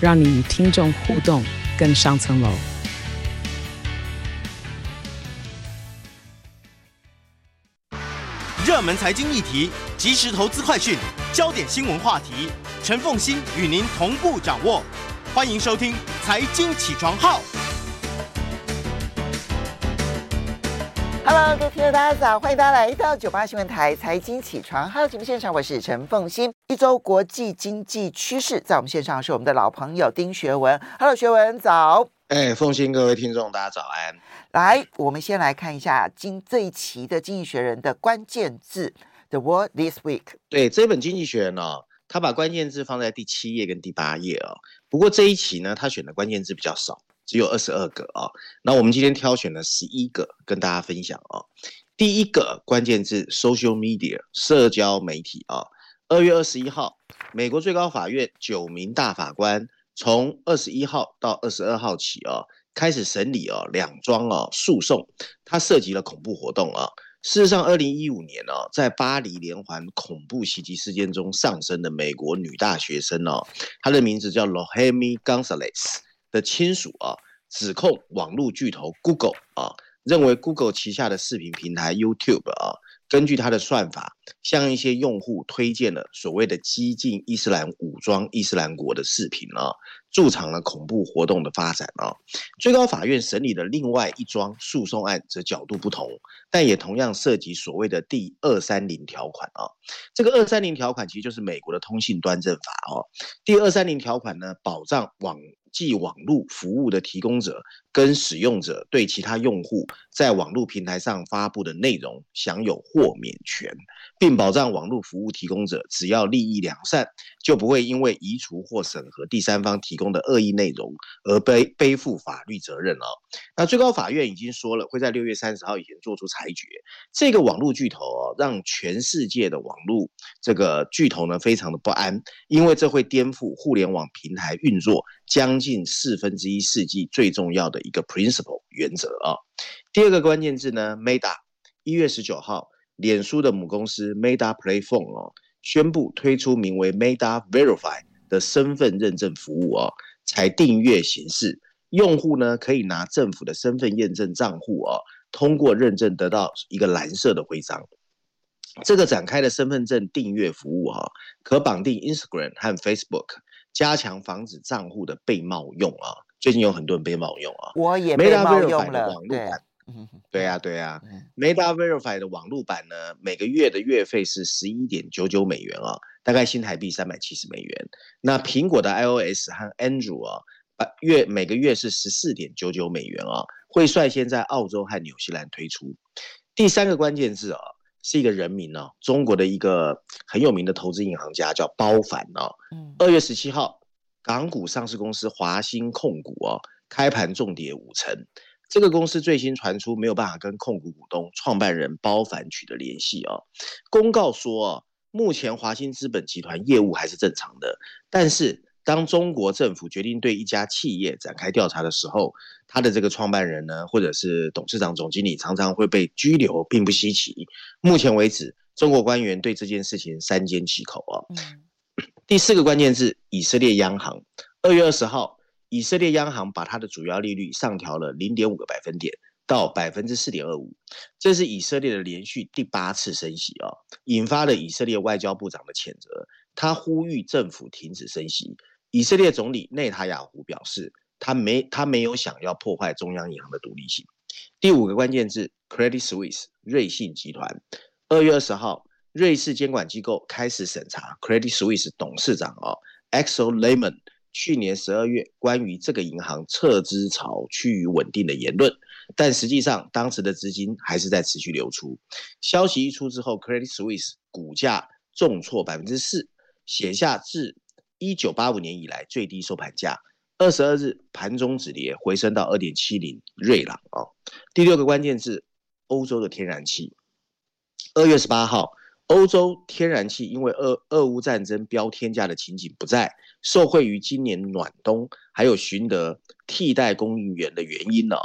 让你与听众互动更上层楼。热门财经议题、即时投资快讯、焦点新闻话题，陈凤欣与您同步掌握。欢迎收听《财经起床号》。Hello，各位听众，大家早！欢迎大家来到九八新闻台《财经起床号》节目现场，我是陈凤欣。一周国际经济趋势，在我们线上是我们的老朋友丁学文。Hello，学文早。哎，凤欣，各位听众，大家早安。来，我们先来看一下今这一期的《经济学人》的关键字，The World This Week。对，这本《经济学人》哦，他把关键字放在第七页跟第八页哦。不过这一期呢，他选的关键字比较少，只有二十二个啊、那我们今天挑选了十一个跟大家分享哦。第一个关键字：social media，社交媒体啊。二月二十一号，美国最高法院九名大法官从二十一号到二十二号起啊。开始审理哦，两桩哦诉讼，它涉及了恐怖活动啊。事实上，二零一五年哦，在巴黎连环恐怖袭击事件中丧生的美国女大学生哦，她的名字叫 Lohemi Gonzalez 的亲属啊，指控网络巨头 Google 啊，认为 Google 旗下的视频平台 YouTube 啊。根据他的算法，向一些用户推荐了所谓的激进伊斯兰武装伊斯兰国的视频啊，助长了恐怖活动的发展啊。最高法院审理的另外一桩诉讼案则角度不同，但也同样涉及所谓的第二三零条款啊。这个二三零条款其实就是美国的通信端正法哦。第二三零条款呢，保障网际网络服务的提供者跟使用者对其他用户在网络平台上发布的内容享有豁免权，并保障网络服务提供者只要利益良善，就不会因为移除或审核第三方提供的恶意内容而背背负法律责任哦。那最高法院已经说了，会在六月三十号以前做出裁决。这个网络巨头哦，让全世界的网络这个巨头呢非常的不安，因为这会颠覆互联网平台运作将近四分之一世纪最重要的一个 principle 原则啊。第二个关键字呢，Meta，一月十九号，脸书的母公司 Meta Platform 哦，宣布推出名为 Meta Verify 的身份认证服务哦，采订阅形式，用户呢可以拿政府的身份验证账户哦，通过认证得到一个蓝色的徽章。这个展开的身份证订阅服务哈，可绑定 Instagram 和 Facebook。加强防止账户的被冒用啊！最近有很多人被冒用啊。我也被冒用了。对呀，对呀。Meta Verify 的网络版呢，每个月的月费是十一点九九美元啊，大概新台币三百七十美元。那苹果的 iOS 和 Android 啊，月每个月是十四点九九美元啊，会率先在澳洲和纽西兰推出。第三个关键字啊。是一个人名哦，中国的一个很有名的投资银行家叫包凡哦。二月十七号，港股上市公司华兴控股哦，开盘重跌五成。这个公司最新传出没有办法跟控股股东创办人包凡取得联系哦。公告说哦，目前华兴资本集团业务还是正常的，但是。当中国政府决定对一家企业展开调查的时候，他的这个创办人呢，或者是董事长、总经理，常常会被拘留，并不稀奇。目前为止，中国官员对这件事情三缄其口啊。第四个关键字：以色列央行。二月二十号，以色列央行把它的主要利率上调了零点五个百分点到百分之四点二五，这是以色列的连续第八次升息啊，引发了以色列外交部长的谴责，他呼吁政府停止升息。以色列总理内塔雅胡表示，他没他没有想要破坏中央银行的独立性。第五个关键字：Credit Suisse 瑞信集团。二月二十号，瑞士监管机构开始审查 Credit Suisse 董事长哦 Axel Lehmann 去年十二月关于这个银行撤资潮趋于稳定的言论，但实际上当时的资金还是在持续流出。消息一出之后，Credit Suisse 股价重挫百分之四，写下自一九八五年以来最低收盘价，二十二日盘中止跌，回升到二点七零瑞郎哦。第六个关键字，欧洲的天然气。二月十八号，欧洲天然气因为俄俄乌战争飙天价的情景不再，受惠于今年暖冬，还有寻得替代供应源的原因呢、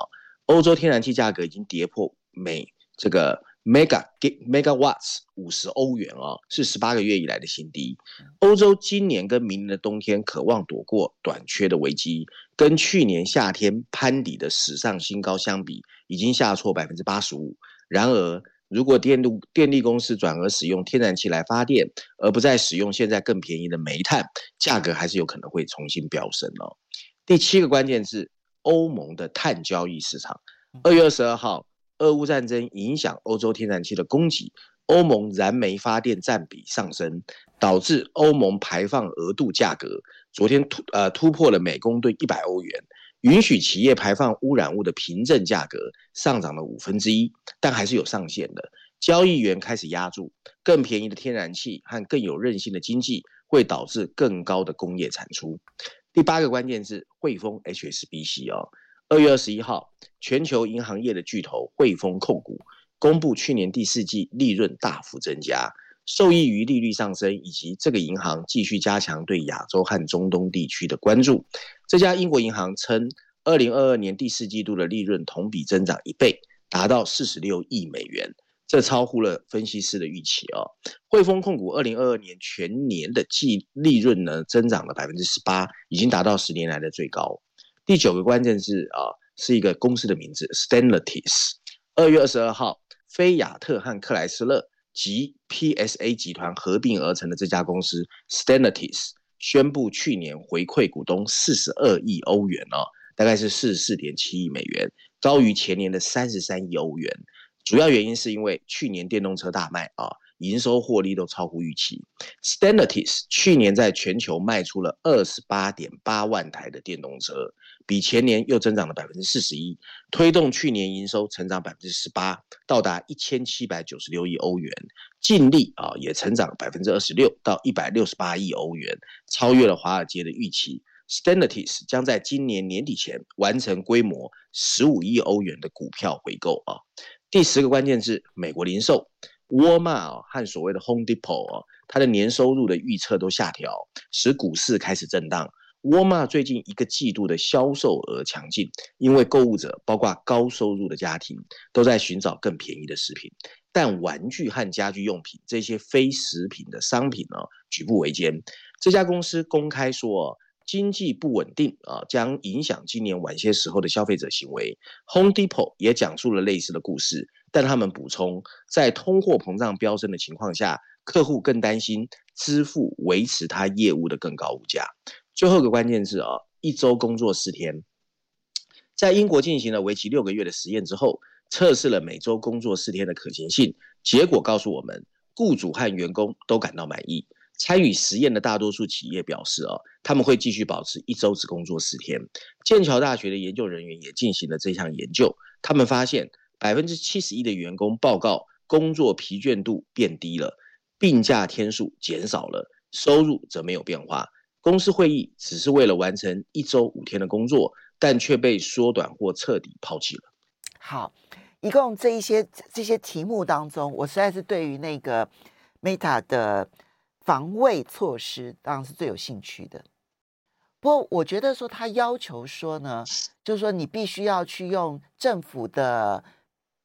欧洲天然气价格已经跌破每这个。Mega megawatts 五十欧元哦，是十八个月以来的新低。欧洲今年跟明年的冬天渴望躲过短缺的危机，跟去年夏天攀底的史上新高相比，已经下挫百分之八十五。然而，如果电路电力公司转而使用天然气来发电，而不再使用现在更便宜的煤炭，价格还是有可能会重新飙升哦。第七个关键是，欧盟的碳交易市场。二月二十二号。俄乌战争影响欧洲天然气的供给，欧盟燃煤发电占比上升，导致欧盟排放额度价格昨天突呃突破了每公吨一百欧元，允许企业排放污染物的凭证价格上涨了五分之一，但还是有上限的。交易员开始押注，更便宜的天然气和更有韧性的经济会导致更高的工业产出。第八个关键字：汇丰 HSBC 哦。二月二十一号，全球银行业的巨头汇丰控股公布去年第四季利润大幅增加，受益于利率上升以及这个银行继续加强对亚洲和中东地区的关注。这家英国银行称，二零二二年第四季度的利润同比增长一倍，达到四十六亿美元，这超乎了分析师的预期哦。汇丰控股二零二二年全年的季利润呢，增长了百分之十八，已经达到十年来的最高。第九个关键字啊，是一个公司的名字，Stellantis。二月二十二号，菲亚特和克莱斯勒及 PSA 集团合并而成的这家公司，Stellantis 宣布去年回馈股东四十二亿欧元哦，大概是四十四点七亿美元，高于前年的三十三亿欧元。主要原因是因为去年电动车大卖啊。营收获利都超乎预期。Stellantis 去年在全球卖出了二十八点八万台的电动车，比前年又增长了百分之四十一，推动去年营收成长百分之十八，到达一千七百九十六亿欧元，净利啊也成长百分之二十六，到一百六十八亿欧元，超越了华尔街的预期。StanaTis 将在今年年底前完成规模十五亿欧元的股票回购啊。第十个关键字：美国零售。沃尔玛和所谓的 Home Depot 啊它的年收入的预测都下调，使股市开始震荡。沃尔玛最近一个季度的销售额强劲，因为购物者包括高收入的家庭都在寻找更便宜的食品，但玩具和家居用品这些非食品的商品呢，举步维艰。这家公司公开说，经济不稳定啊，将影响今年晚些时候的消费者行为。Home Depot 也讲述了类似的故事。但他们补充，在通货膨胀飙升的情况下，客户更担心支付维持他业务的更高物价。最后一个关键字啊，一周工作四天。在英国进行了为期六个月的实验之后，测试了每周工作四天的可行性。结果告诉我们，雇主和员工都感到满意。参与实验的大多数企业表示啊，他们会继续保持一周只工作四天。剑桥大学的研究人员也进行了这项研究，他们发现。百分之七十一的员工报告工作疲倦度变低了，病假天数减少了，收入则没有变化。公司会议只是为了完成一周五天的工作，但却被缩短或彻底抛弃了。好，一共这一些这些题目当中，我实在是对于那个 Meta 的防卫措施当然是最有兴趣的。不过我觉得说他要求说呢，就是说你必须要去用政府的。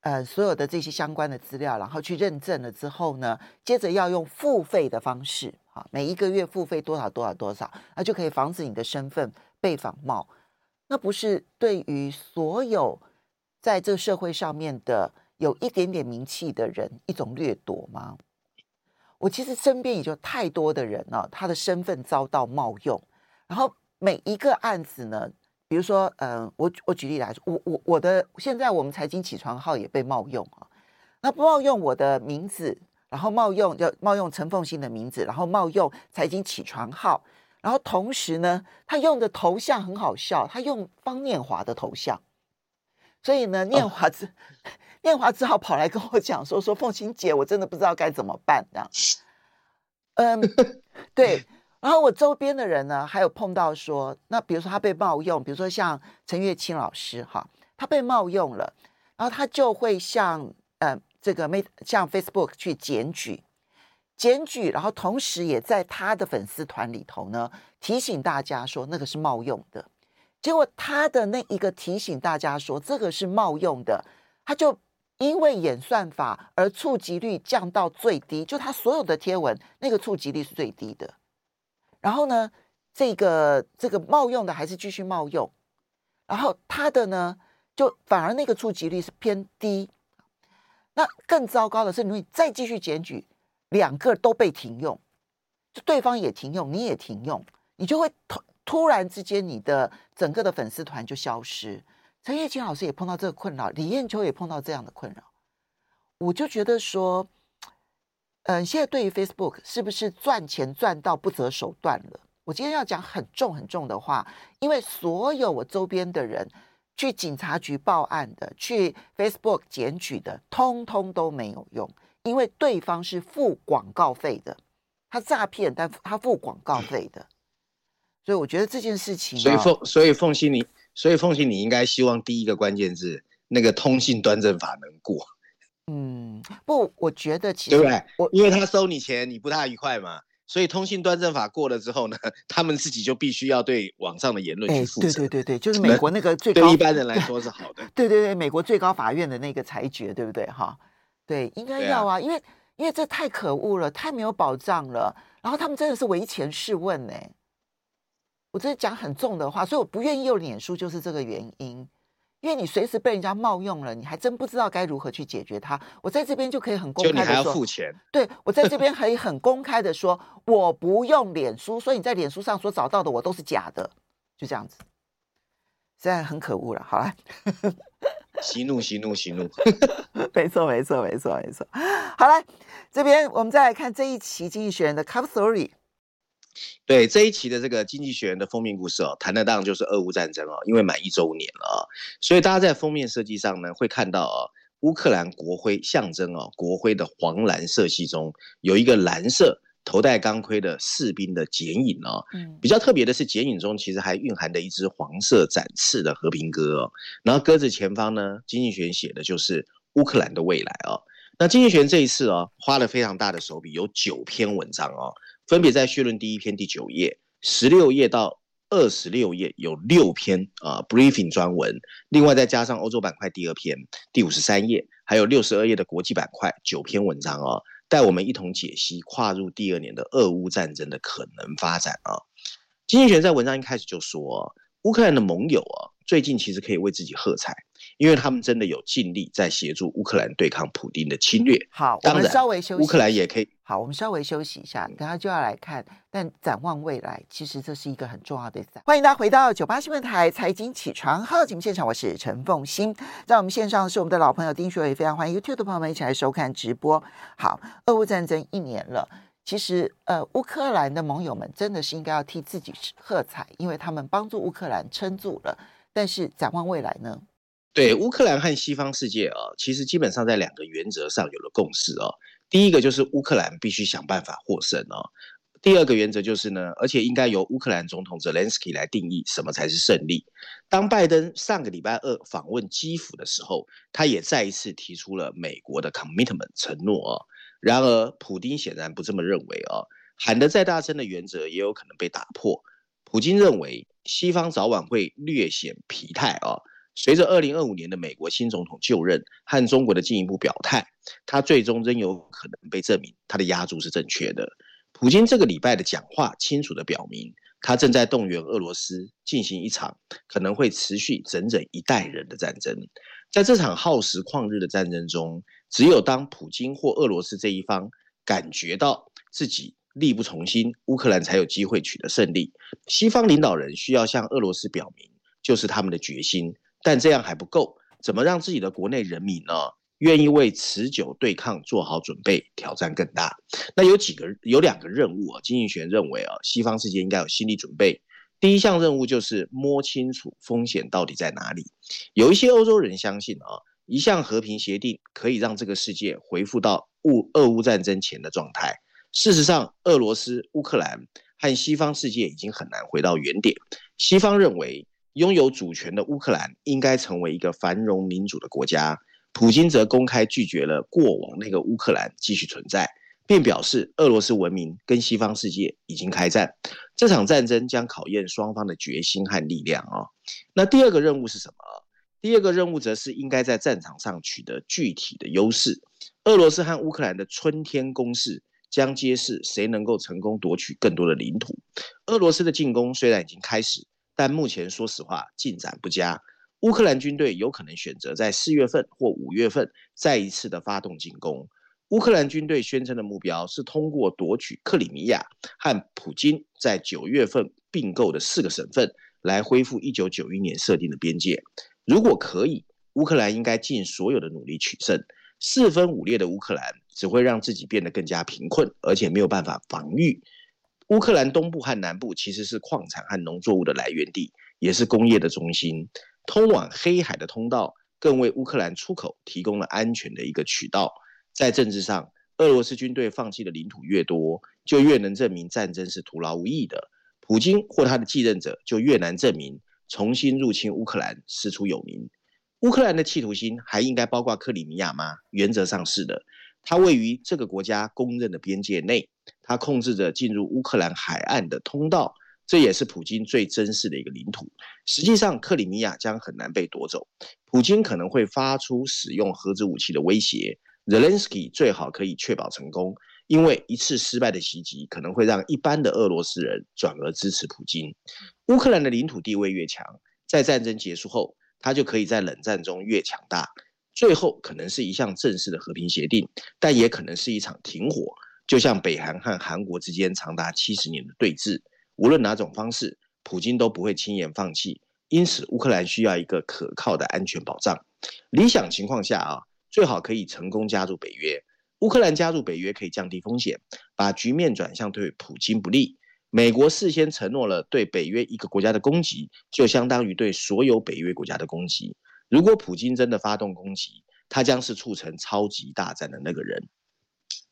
呃，所有的这些相关的资料，然后去认证了之后呢，接着要用付费的方式，啊，每一个月付费多少多少多少，那就可以防止你的身份被仿冒。那不是对于所有在这个社会上面的有一点点名气的人一种掠夺吗？我其实身边也就太多的人了，他的身份遭到冒用，然后每一个案子呢。比如说，嗯、呃，我我举例来说，我我我的现在我们财经起床号也被冒用啊，那不冒用我的名字，然后冒用就冒用陈凤新的名字，然后冒用财经起床号，然后同时呢，他用的头像很好笑，他用方念华的头像，所以呢，念华只、哦、念华只好跑来跟我讲说 说凤馨姐，我真的不知道该怎么办这样，嗯，对。然后我周边的人呢，还有碰到说，那比如说他被冒用，比如说像陈月清老师哈，他被冒用了，然后他就会向呃这个没向 Facebook 去检举，检举，然后同时也在他的粉丝团里头呢提醒大家说那个是冒用的，结果他的那一个提醒大家说这个是冒用的，他就因为演算法而触及率降到最低，就他所有的贴文那个触及率是最低的。然后呢，这个这个冒用的还是继续冒用，然后他的呢，就反而那个触及率是偏低。那更糟糕的是，你再继续检举，两个都被停用，就对方也停用，你也停用，你就会突突然之间，你的整个的粉丝团就消失。陈叶青老师也碰到这个困扰，李艳秋也碰到这样的困扰，我就觉得说。嗯，现在对于 Facebook 是不是赚钱赚到不择手段了？我今天要讲很重很重的话，因为所有我周边的人去警察局报案的，去 Facebook 检举的，通通都没有用，因为对方是付广告费的，他诈骗，但他付广告费的，所以我觉得这件事情，所以凤，所以凤馨你，所以凤馨你应该希望第一个关键字那个通信端正法能过。嗯，不，我觉得其实对不对？我因为他收你钱，你不大愉快嘛，所以通信端正法过了之后呢，他们自己就必须要对网上的言论去负责。对对对对，就是美国那个最高，对一般人来说是好的。对对对，美国最高法院的那个裁决，对不对？哈，对，应该要啊，啊因为因为这太可恶了，太没有保障了。然后他们真的是唯前试问呢，我这是讲很重的话，所以我不愿意用脸书，就是这个原因。因为你随时被人家冒用了，你还真不知道该如何去解决它。我在这边就可以很公开的说，就你还要付钱。对，我在这边可以很公开的说，我不用脸书，所以你在脸书上所找到的我都是假的，就这样子。现在很可恶了，好了。息怒，息怒，息怒。没错，没错，没错，没错。好了，这边我们再来看这一期《经济学人》的 Cover Story。对这一期的这个《经济学人》的封面故事哦，谈的当然就是俄乌战争哦，因为满一周年了啊，所以大家在封面设计上呢，会看到哦，乌克兰国徽象征哦，国徽的黄蓝色系中有一个蓝色头戴钢盔的士兵的剪影哦。嗯，比较特别的是，剪影中其实还蕴含着一只黄色展翅的和平鸽哦。然后鸽子前方呢，《经济学人》写的就是乌克兰的未来哦。那《经济学人》这一次哦，花了非常大的手笔，有九篇文章哦。分别在序论第一篇第九页、十六页到二十六页有六篇啊 briefing 专文，另外再加上欧洲板块第二篇第五十三页，还有六十二页的国际板块九篇文章哦，带我们一同解析跨入第二年的俄乌战争的可能发展啊。经济学在文章一开始就说，乌克兰的盟友啊，最近其实可以为自己喝彩。因为他们真的有尽力在协助乌克兰对抗普丁的侵略。好，我们稍微休息。乌克兰也可以。好，我们稍微休息一下，等下就要来看。但展望未来，其实这是一个很重要的展。欢迎大家回到九八新闻台财经起床号节目现场，我是陈凤欣。在我们线上是我们的老朋友丁学伟，非常欢迎 YouTube 的朋友们一起来收看直播。好，俄乌战争一年了，其实呃，乌克兰的盟友们真的是应该要替自己喝彩，因为他们帮助乌克兰撑住了。但是展望未来呢？对乌克兰和西方世界啊，其实基本上在两个原则上有了共识哦。第一个就是乌克兰必须想办法获胜哦。第二个原则就是呢，而且应该由乌克兰总统泽连斯基来定义什么才是胜利。当拜登上个礼拜二访问基辅的时候，他也再一次提出了美国的 commitment 承诺哦。然而，普丁显然不这么认为哦，喊得再大声的原则也有可能被打破。普京认为西方早晚会略显疲态哦。随着二零二五年的美国新总统就任和中国的进一步表态，他最终仍有可能被证明他的押注是正确的。普京这个礼拜的讲话清楚地表明，他正在动员俄罗斯进行一场可能会持续整整一代人的战争。在这场耗时旷日的战争中，只有当普京或俄罗斯这一方感觉到自己力不从心，乌克兰才有机会取得胜利。西方领导人需要向俄罗斯表明，就是他们的决心。但这样还不够，怎么让自己的国内人民呢，愿意为持久对抗做好准备？挑战更大。那有几个有两个任务啊，经济学认为啊，西方世界应该有心理准备。第一项任务就是摸清楚风险到底在哪里。有一些欧洲人相信啊，一项和平协定可以让这个世界恢复到乌俄乌战争前的状态。事实上，俄罗斯、乌克兰和西方世界已经很难回到原点。西方认为，拥有主权的乌克兰应该成为一个繁荣民主的国家，普京则公开拒绝了过往那个乌克兰继续存在，并表示俄罗斯文明跟西方世界已经开战。这场战争将考验双方的决心和力量啊。那第二个任务是什么？第二个任务则是应该在战场上取得具体的优势。俄罗斯和乌克兰的春天攻势。将揭示谁能够成功夺取更多的领土。俄罗斯的进攻虽然已经开始，但目前说实话进展不佳。乌克兰军队有可能选择在四月份或五月份再一次的发动进攻。乌克兰军队宣称的目标是通过夺取克里米亚和普京在九月份并购的四个省份来恢复一九九一年设定的边界。如果可以，乌克兰应该尽所有的努力取胜。四分五裂的乌克兰只会让自己变得更加贫困，而且没有办法防御。乌克兰东部和南部其实是矿产和农作物的来源地，也是工业的中心。通往黑海的通道更为乌克兰出口提供了安全的一个渠道。在政治上，俄罗斯军队放弃的领土越多，就越能证明战争是徒劳无益的。普京或他的继任者就越难证明重新入侵乌克兰师出有名。乌克兰的企图心还应该包括克里米亚吗？原则上是的。它位于这个国家公认的边界内，它控制着进入乌克兰海岸的通道，这也是普京最珍视的一个领土。实际上，克里米亚将很难被夺走。普京可能会发出使用核子武器的威胁。泽连斯基最好可以确保成功，因为一次失败的袭击可能会让一般的俄罗斯人转而支持普京。乌克兰的领土地位越强，在战争结束后，他就可以在冷战中越强大，最后可能是一项正式的和平协定，但也可能是一场停火，就像北韩和韩国之间长达七十年的对峙。无论哪种方式，普京都不会轻言放弃。因此，乌克兰需要一个可靠的安全保障。理想情况下啊，最好可以成功加入北约。乌克兰加入北约可以降低风险，把局面转向对普京不利。美国事先承诺了对北约一个国家的攻击，就相当于对所有北约国家的攻击。如果普京真的发动攻击，他将是促成超级大战的那个人。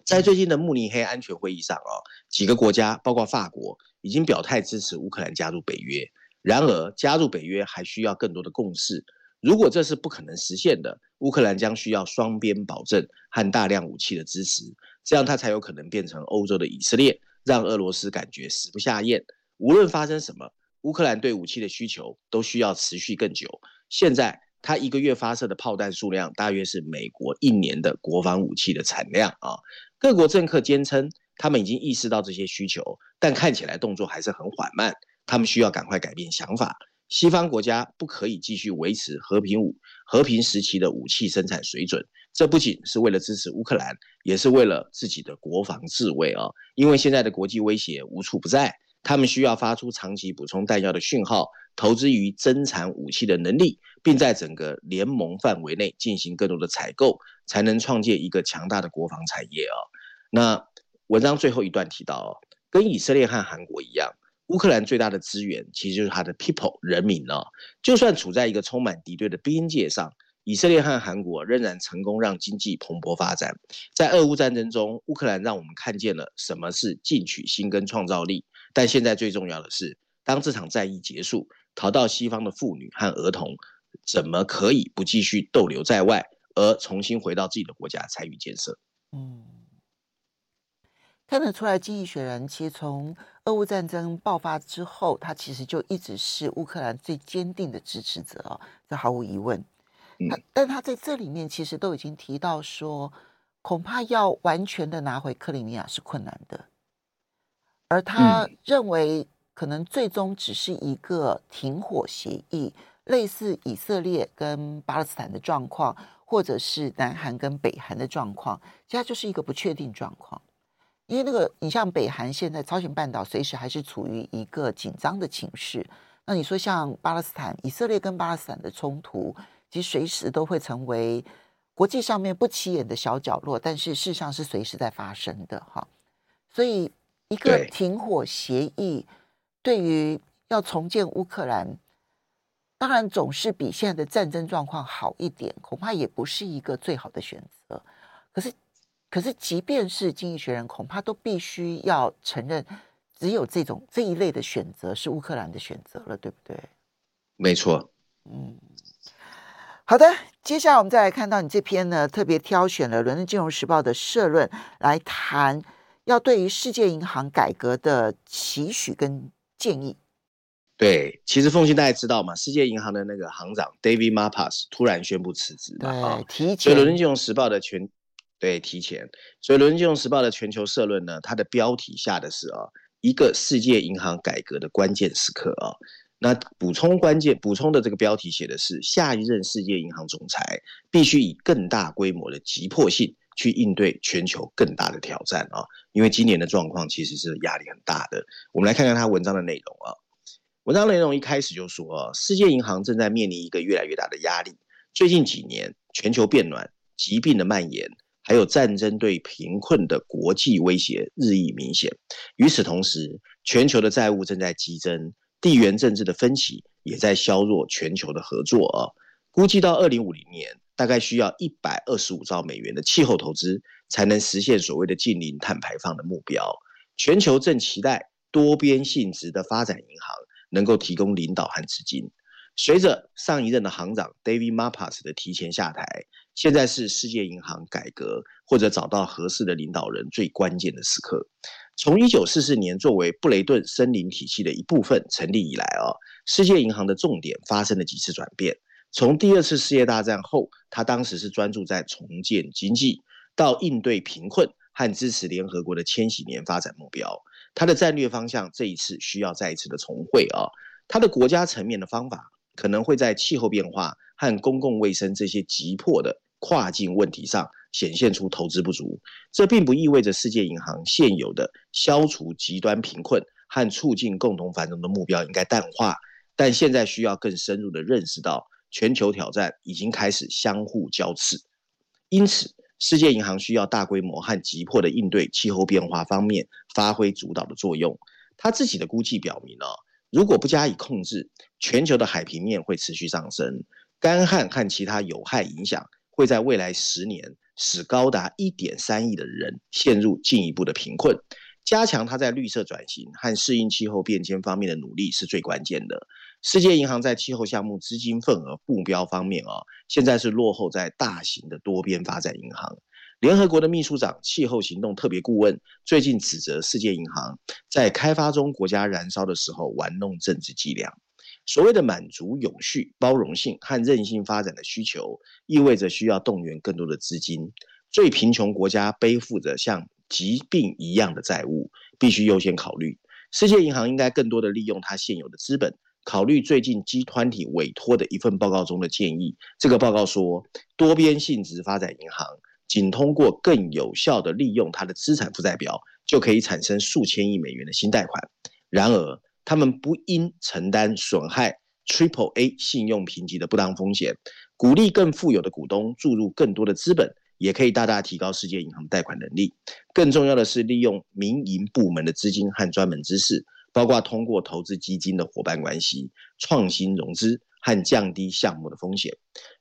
在最近的慕尼黑安全会议上，哦，几个国家，包括法国，已经表态支持乌克兰加入北约。然而，加入北约还需要更多的共识。如果这是不可能实现的，乌克兰将需要双边保证和大量武器的支持，这样他才有可能变成欧洲的以色列。让俄罗斯感觉食不下咽。无论发生什么，乌克兰对武器的需求都需要持续更久。现在，他一个月发射的炮弹数量大约是美国一年的国防武器的产量啊。各国政客坚称他们已经意识到这些需求，但看起来动作还是很缓慢。他们需要赶快改变想法。西方国家不可以继续维持和平武和平时期的武器生产水准。这不仅是为了支持乌克兰，也是为了自己的国防自卫啊！因为现在的国际威胁无处不在，他们需要发出长期补充弹药的讯号，投资于增产武器的能力，并在整个联盟范围内进行更多的采购，才能创建一个强大的国防产业啊！那文章最后一段提到，哦跟以色列和韩国一样，乌克兰最大的资源其实就是他的 people 人民哦！就算处在一个充满敌对的边界上。以色列和韩国仍然成功让经济蓬勃发展。在俄乌战争中，乌克兰让我们看见了什么是进取心跟创造力。但现在最重要的是，当这场战役结束，逃到西方的妇女和儿童，怎么可以不继续逗留在外，而重新回到自己的国家参与建设？嗯，看得出来，《经济学人》其实从俄乌战争爆发之后，他其实就一直是乌克兰最坚定的支持者啊，这毫无疑问。他，但他在这里面其实都已经提到说，恐怕要完全的拿回克里米亚是困难的，而他认为可能最终只是一个停火协议，类似以色列跟巴勒斯坦的状况，或者是南韩跟北韩的状况，其实它就是一个不确定状况。因为那个，你像北韩现在朝鲜半岛随时还是处于一个紧张的情势，那你说像巴勒斯坦、以色列跟巴勒斯坦的冲突。其实随时都会成为国际上面不起眼的小角落，但是事实上是随时在发生的哈。所以一个停火协议对于要重建乌克兰，当然总是比现在的战争状况好一点，恐怕也不是一个最好的选择。可是，可是即便是经济学人，恐怕都必须要承认，只有这种这一类的选择是乌克兰的选择了，对不对？没错。嗯，好的，接下来我们再来看到你这篇呢，特别挑选了《伦敦金融时报》的社论来谈，要对于世界银行改革的期许跟建议。对，其实凤信大家知道嘛，世界银行的那个行长 David Malpass 突然宣布辞职的啊，提前。所以《伦敦金融时报》的全对提前，所以《伦敦金融时报》的全球社论呢，它的标题下的是啊，一个世界银行改革的关键时刻啊。那补充关键补充的这个标题写的是，下一任世界银行总裁必须以更大规模的急迫性去应对全球更大的挑战啊，因为今年的状况其实是压力很大的。我们来看看他文章的内容啊。文章内容一开始就说，世界银行正在面临一个越来越大的压力。最近几年，全球变暖、疾病的蔓延，还有战争对贫困的国际威胁日益明显。与此同时，全球的债务正在激增，地缘政治的分歧也在削弱全球的合作啊。估计到二零五零年，大概需要一百二十五兆美元的气候投资，才能实现所谓的净零碳排放的目标。全球正期待多边性质的发展银行。能够提供领导和资金。随着上一任的行长 David Malpass 的提前下台，现在是世界银行改革或者找到合适的领导人最关键的时刻。从一九四四年作为布雷顿森林体系的一部分成立以来啊，世界银行的重点发生了几次转变。从第二次世界大战后，他当时是专注在重建经济，到应对贫困和支持联合国的千禧年发展目标。他的战略方向这一次需要再一次的重绘啊，他的国家层面的方法可能会在气候变化和公共卫生这些急迫的跨境问题上显现出投资不足。这并不意味着世界银行现有的消除极端贫困和促进共同繁荣的目标应该淡化，但现在需要更深入的认识到全球挑战已经开始相互交织，因此。世界银行需要大规模和急迫的应对气候变化方面发挥主导的作用。他自己的估计表明，如果不加以控制，全球的海平面会持续上升，干旱和其他有害影响会在未来十年使高达一点三亿的人陷入进一步的贫困。加强它在绿色转型和适应气候变迁方面的努力是最关键的。世界银行在气候项目资金份额目标方面啊，现在是落后在大型的多边发展银行。联合国的秘书长气候行动特别顾问最近指责世界银行在开发中国家燃烧的时候玩弄政治伎俩。所谓的满足永续、包容性和韧性发展的需求，意味着需要动员更多的资金。最贫穷国家背负着像疾病一样的债务，必须优先考虑。世界银行应该更多的利用它现有的资本，考虑最近 g 团体委托的一份报告中的建议。这个报告说，多边性质发展银行仅通过更有效的利用它的资产负债表，就可以产生数千亿美元的新贷款。然而，他们不应承担损害 Triple A 信用评级的不当风险，鼓励更富有的股东注入更多的资本。也可以大大提高世界银行贷款能力。更重要的是，利用民营部门的资金和专门知识，包括通过投资基金的伙伴关系、创新融资和降低项目的风险。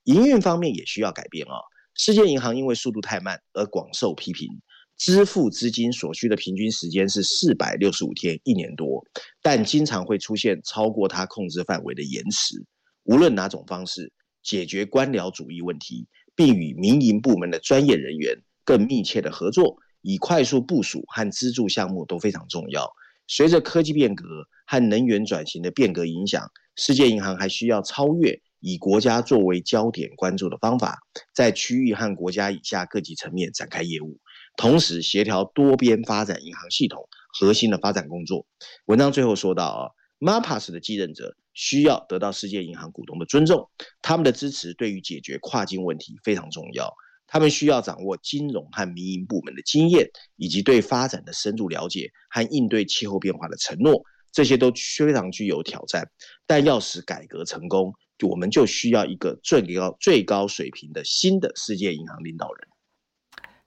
营运方面也需要改变啊、世界银行因为速度太慢而广受批评，支付资金所需的平均时间是四百六十五天，一年多，但经常会出现超过它控制范围的延迟。无论哪种方式，解决官僚主义问题。并与民营部门的专业人员更密切的合作，以快速部署和资助项目都非常重要。随着科技变革和能源转型的变革影响，世界银行还需要超越以国家作为焦点关注的方法，在区域和国家以下各级层面展开业务，同时协调多边发展银行系统核心的发展工作。文章最后说到啊。，MAPAS 的继任者需要得到世界银行股东的尊重，他们的支持对于解决跨境问题非常重要。他们需要掌握金融和民营部门的经验，以及对发展的深入了解和应对气候变化的承诺，这些都非常具有挑战。但要使改革成功，我们就需要一个最高最高水平的新的世界银行领导人。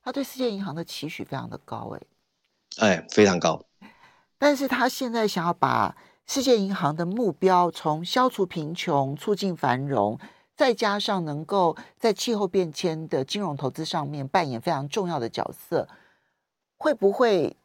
他对世界银行的期许非常的高，哎，哎，非常高。但是他现在想要把世界银行的目标从消除贫穷、促进繁荣，再加上能够在气候变迁的金融投资上面扮演非常重要的角色，会不会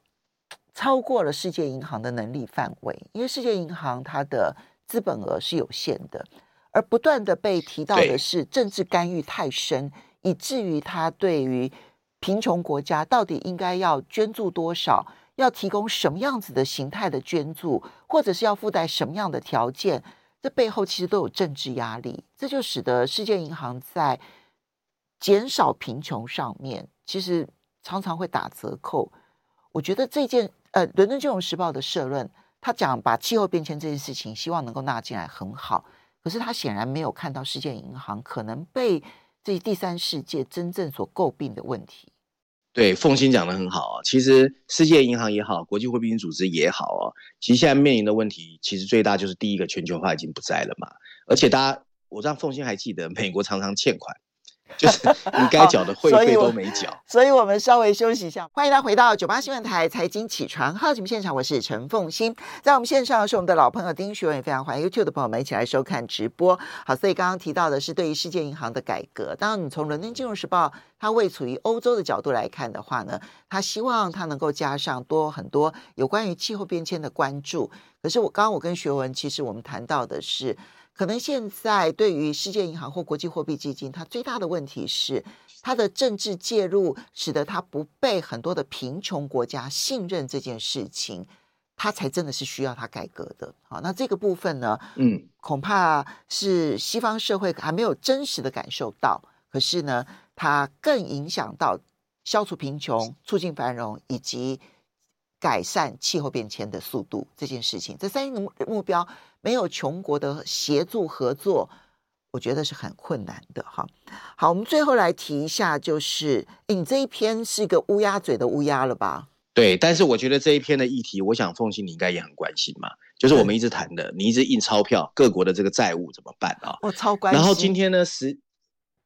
超过了世界银行的能力范围，因为世界银行它的资本额是有限的，而不断的被提到的是政治干预太深，以至于它对于贫穷国家到底应该要捐助多少，要提供什么样子的形态的捐助，或者是要附带什么样的条件，这背后其实都有政治压力，这就使得世界银行在减少贫穷上面，其实常常会打折扣。我觉得这件。呃，《伦敦金融时报》的社论，他讲把气候变迁这件事情，希望能够纳进来很好。可是他显然没有看到世界银行可能被这第三世界真正所诟病的问题。对，凤鑫讲的很好啊。其实世界银行也好，国际货币基金组织也好啊，其实现在面临的问题，其实最大就是第一个全球化已经不在了嘛。而且大家，我知道凤鑫还记得，美国常常欠款。就是你该缴的会费都没缴，所以，我们稍微休息一下。欢迎大家回到九八新闻台财经起床号节目现场，我是陈凤欣，在我们线上是我们的老朋友丁学文，也非常欢迎 YouTube 的朋友们一起来收看直播。好，所以刚刚提到的是对于世界银行的改革。当然，你从伦敦金融时报它位处于欧洲的角度来看的话呢，他希望它能够加上多很多有关于气候变迁的关注。可是我刚刚我跟学文，其实我们谈到的是。可能现在对于世界银行或国际货币基金，它最大的问题是它的政治介入，使得它不被很多的贫穷国家信任这件事情，它才真的是需要它改革的。好，那这个部分呢，嗯，恐怕是西方社会还没有真实的感受到，可是呢，它更影响到消除贫穷、促进繁荣以及改善气候变迁的速度这件事情。这三个目标。没有穷国的协助合作，我觉得是很困难的哈。好，我们最后来提一下，就是你这一篇是一个乌鸦嘴的乌鸦了吧？对，但是我觉得这一篇的议题，我想凤信你应该也很关心嘛。就是我们一直谈的，你一直印钞票，各国的这个债务怎么办啊？我超关心。然后今天呢，时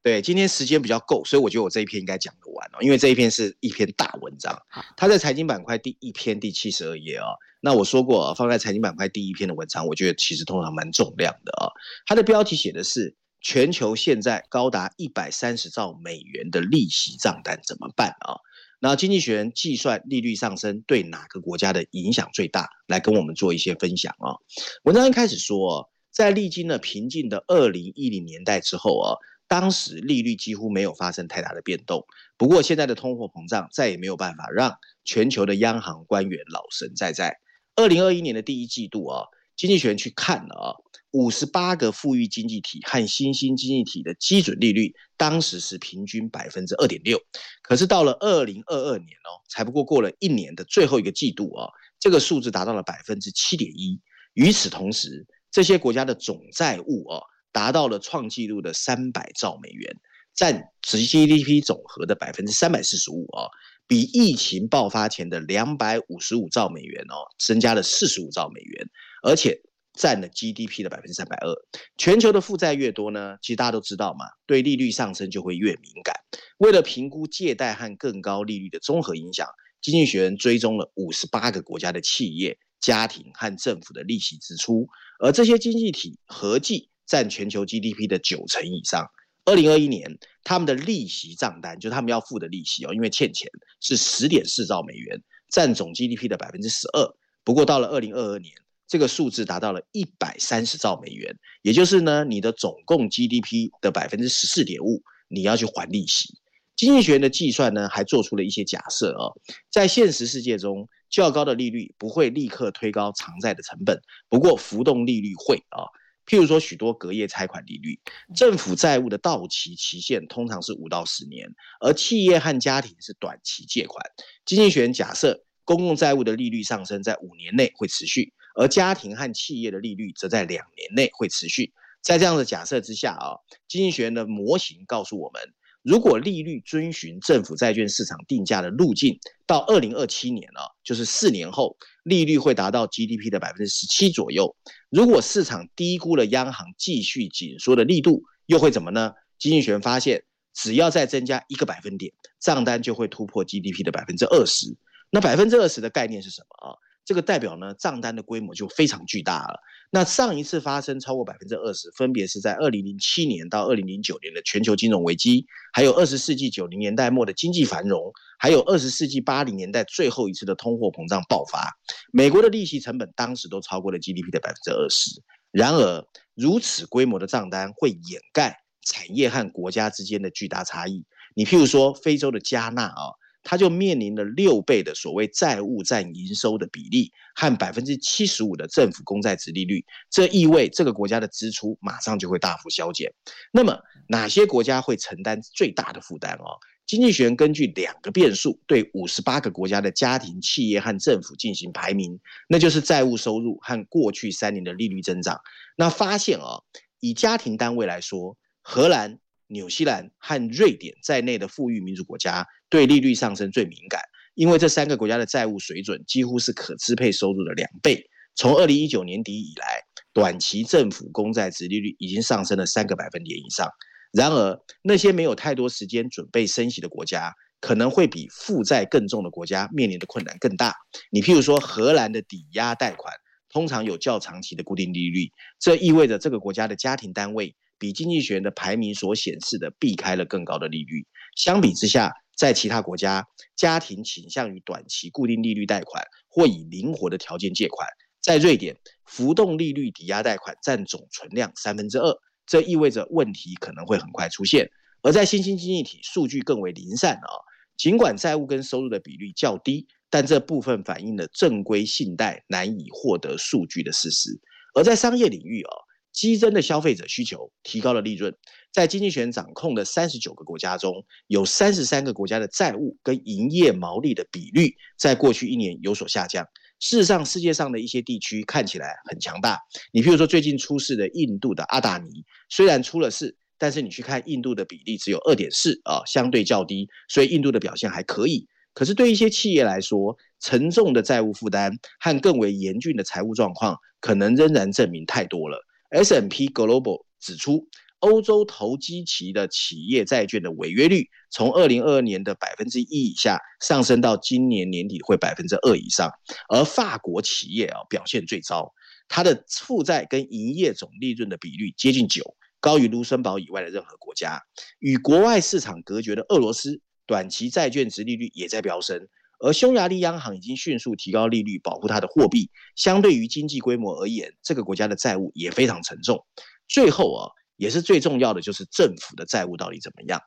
对今天时间比较够，所以我觉得我这一篇应该讲得完哦，因为这一篇是一篇大文章。它在财经板块第一篇第七十二页啊。那我说过，放在财经板块第一篇的文章，我觉得其实通常蛮重量的啊。它的标题写的是“全球现在高达一百三十兆美元的利息账单怎么办啊？”那经济学人计算利率上升对哪个国家的影响最大，来跟我们做一些分享啊。文章一开始说，在历经了平静的二零一零年代之后啊，当时利率几乎没有发生太大的变动。不过现在的通货膨胀再也没有办法让全球的央行官员老神在在。二零二一年的第一季度啊，经济学人去看了啊，五十八个富裕经济体和新兴经济体的基准利率，当时是平均百分之二点六。可是到了二零二二年哦，才不过过了一年的最后一个季度啊，这个数字达到了百分之七点一。与此同时，这些国家的总债务啊，达到了创纪录的三百兆美元，占实 GDP 总和的百分之三百四十五啊。比疫情爆发前的两百五十五兆美元哦，增加了四十五兆美元，而且占了 GDP 的百分之三百二。全球的负债越多呢，其实大家都知道嘛，对利率上升就会越敏感。为了评估借贷和更高利率的综合影响，经济学人追踪了五十八个国家的企业、家庭和政府的利息支出，而这些经济体合计占全球 GDP 的九成以上。二零二一年，他们的利息账单，就是他们要付的利息哦，因为欠钱，是十点四兆美元，占总 GDP 的百分之十二。不过到了二零二二年，这个数字达到了一百三十兆美元，也就是呢，你的总共 GDP 的百分之十四点五，你要去还利息。经济学的计算呢，还做出了一些假设哦，在现实世界中，较高的利率不会立刻推高偿债的成本，不过浮动利率会啊。譬如说，许多隔夜拆款利率，政府债务的到期期限通常是五到十年，而企业和家庭是短期借款。经济学人假设，公共债务的利率上升在五年内会持续，而家庭和企业的利率则在两年内会持续。在这样的假设之下啊，经济学人的模型告诉我们。如果利率遵循政府债券市场定价的路径，到二零二七年啊，就是四年后，利率会达到 GDP 的百分之十七左右。如果市场低估了央行继续紧缩的力度，又会怎么呢？经济学人发现，只要再增加一个百分点，账单就会突破 GDP 的百分之二十。那百分之二十的概念是什么啊？这个代表呢账单的规模就非常巨大了。那上一次发生超过百分之二十，分别是在二零零七年到二零零九年的全球金融危机，还有二十世纪九零年代末的经济繁荣，还有二十世纪八零年代最后一次的通货膨胀爆发。美国的利息成本当时都超过了 GDP 的百分之二十。然而，如此规模的账单会掩盖产业和国家之间的巨大差异。你譬如说，非洲的加纳啊。它就面临了六倍的所谓债务占营收的比例和百分之七十五的政府公债殖利率，这意味这个国家的支出马上就会大幅削减。那么哪些国家会承担最大的负担哦？经济学人根据两个变数对五十八个国家的家庭、企业和政府进行排名，那就是债务收入和过去三年的利率增长。那发现哦，以家庭单位来说，荷兰。纽西兰和瑞典在内的富裕民主国家对利率上升最敏感，因为这三个国家的债务水准几乎是可支配收入的两倍。从二零一九年底以来，短期政府公债殖利率已经上升了三个百分点以上。然而，那些没有太多时间准备升息的国家，可能会比负债更重的国家面临的困难更大。你譬如说，荷兰的抵押贷款通常有较长期的固定利率，这意味着这个国家的家庭单位。比经济学人的排名所显示的避开了更高的利率。相比之下，在其他国家，家庭倾向于短期固定利率贷款或以灵活的条件借款。在瑞典，浮动利率抵押贷款占总存量三分之二，这意味着问题可能会很快出现。而在新兴经济体，数据更为零散啊。尽管债务跟收入的比率较低，但这部分反映了正规信贷难以获得数据的事实。而在商业领域啊。激增的消费者需求提高了利润，在经济学人掌控的三十九个国家中，有三十三个国家的债务跟营业毛利的比率在过去一年有所下降。事实上，世界上的一些地区看起来很强大。你譬如说，最近出事的印度的阿达尼，虽然出了事，但是你去看印度的比例只有二点四啊，相对较低，所以印度的表现还可以。可是对一些企业来说，沉重的债务负担和更为严峻的财务状况，可能仍然证明太多了。S&P Global 指出，欧洲投机期的企业债券的违约率从二零二二年的百分之一以下上升到今年年底会百分之二以上，而法国企业啊表现最糟，它的负债跟营业总利润的比率接近九，高于卢森堡以外的任何国家。与国外市场隔绝的俄罗斯，短期债券殖利率也在飙升。而匈牙利央行已经迅速提高利率，保护它的货币。相对于经济规模而言，这个国家的债务也非常沉重。最后啊，也是最重要的，就是政府的债务到底怎么样？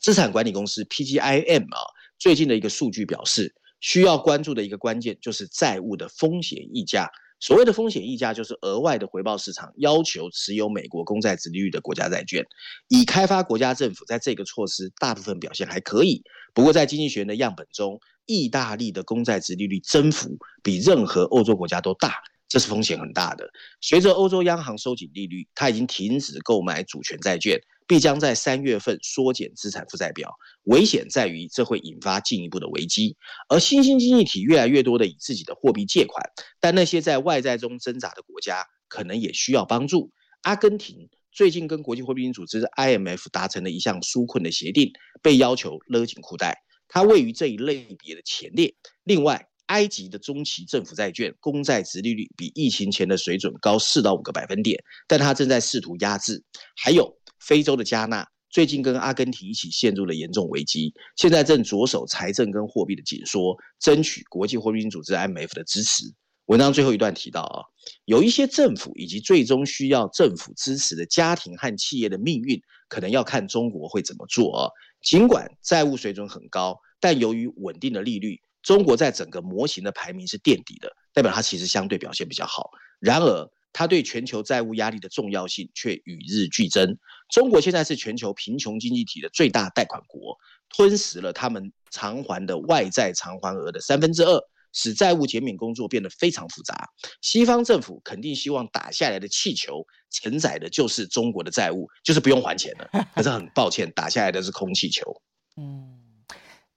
资产管理公司 PGIM 啊，最近的一个数据表示，需要关注的一个关键就是债务的风险溢价。所谓的风险溢价，就是额外的回报市场要求持有美国公债殖利率的国家债券。已开发国家政府在这个措施大部分表现还可以，不过在经济学的样本中，意大利的公债殖利率增幅比任何欧洲国家都大。这是风险很大的。随着欧洲央行收紧利率，它已经停止购买主权债券，必将在三月份缩减资产负债表。危险在于这会引发进一步的危机。而新兴经济体越来越多的以自己的货币借款，但那些在外债中挣扎的国家可能也需要帮助。阿根廷最近跟国际货币基金组织 IMF 达成了一项纾困的协定，被要求勒紧裤带。它位于这一类别的前列。另外，埃及的中期政府债券公债殖利率比疫情前的水准高四到五个百分点，但它正在试图压制。还有非洲的加纳最近跟阿根廷一起陷入了严重危机，现在正着手财政跟货币的紧缩，争取国际货币组织 IMF 的支持。文章最后一段提到啊，有一些政府以及最终需要政府支持的家庭和企业的命运，可能要看中国会怎么做啊。尽管债务水准很高，但由于稳定的利率。中国在整个模型的排名是垫底的，代表它其实相对表现比较好。然而，它对全球债务压力的重要性却与日俱增。中国现在是全球贫穷经济体的最大贷款国，吞噬了他们偿还的外债偿还额的三分之二，使债务减免工作变得非常复杂。西方政府肯定希望打下来的气球承载的就是中国的债务，就是不用还钱了。可是很抱歉，打下来的是空气球。嗯，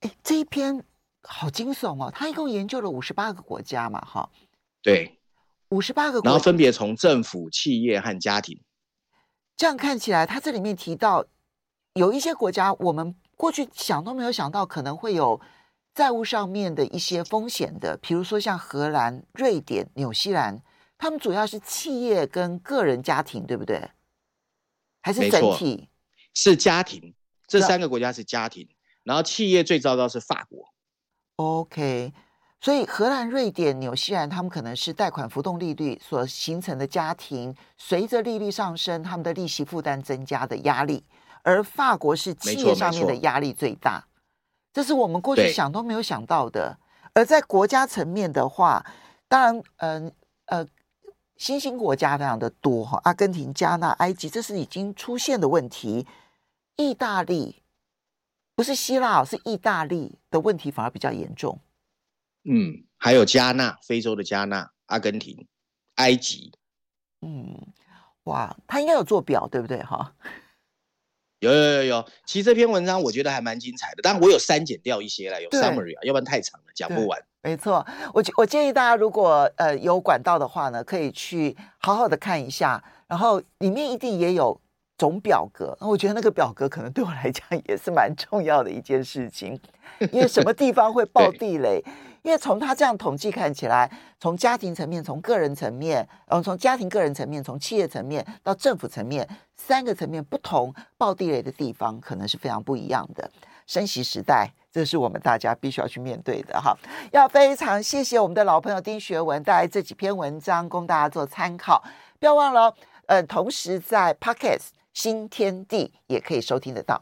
哎，这一篇。好惊悚哦！他一共研究了五十八个国家嘛，哈，对，五十八个国家，然后分别从政府、企业和家庭。这样看起来，他这里面提到有一些国家，我们过去想都没有想到可能会有债务上面的一些风险的，比如说像荷兰、瑞典、纽西兰，他们主要是企业跟个人家庭，对不对？还是整体？是家庭，这三个国家是家庭，然后企业最糟糕是法国。OK。所以，荷兰、瑞典、纽西兰，他们可能是贷款浮动利率所形成的家庭，随着利率上升，他们的利息负担增加的压力；而法国是企业上面的压力最大，这是我们过去想都没有想到的。而在国家层面的话，当然，嗯呃，呃，新兴国家非常的多哈，阿根廷、加纳、埃及，这是已经出现的问题。意大利不是希腊，是意大利的问题反而比较严重。嗯，还有加纳，非洲的加纳、阿根廷、埃及。嗯，哇，他应该有做表，对不对？哈，有有有有。其实这篇文章我觉得还蛮精彩的，但我有删减掉一些了，有 summary 啊，要不然太长了，讲不完。没错，我我建议大家如果呃有管道的话呢，可以去好好的看一下，然后里面一定也有总表格。那我觉得那个表格可能对我来讲也是蛮重要的一件事情，因为什么地方会爆地雷？因为从他这样统计看起来，从家庭层面、从个人层面，然后从家庭、个人层面、从企业层面到政府层面，三个层面不同，爆地雷的地方可能是非常不一样的。升息时代，这是我们大家必须要去面对的哈。要非常谢谢我们的老朋友丁学文带来这几篇文章供大家做参考。不要忘了，呃，同时在 Podcast 新天地也可以收听得到。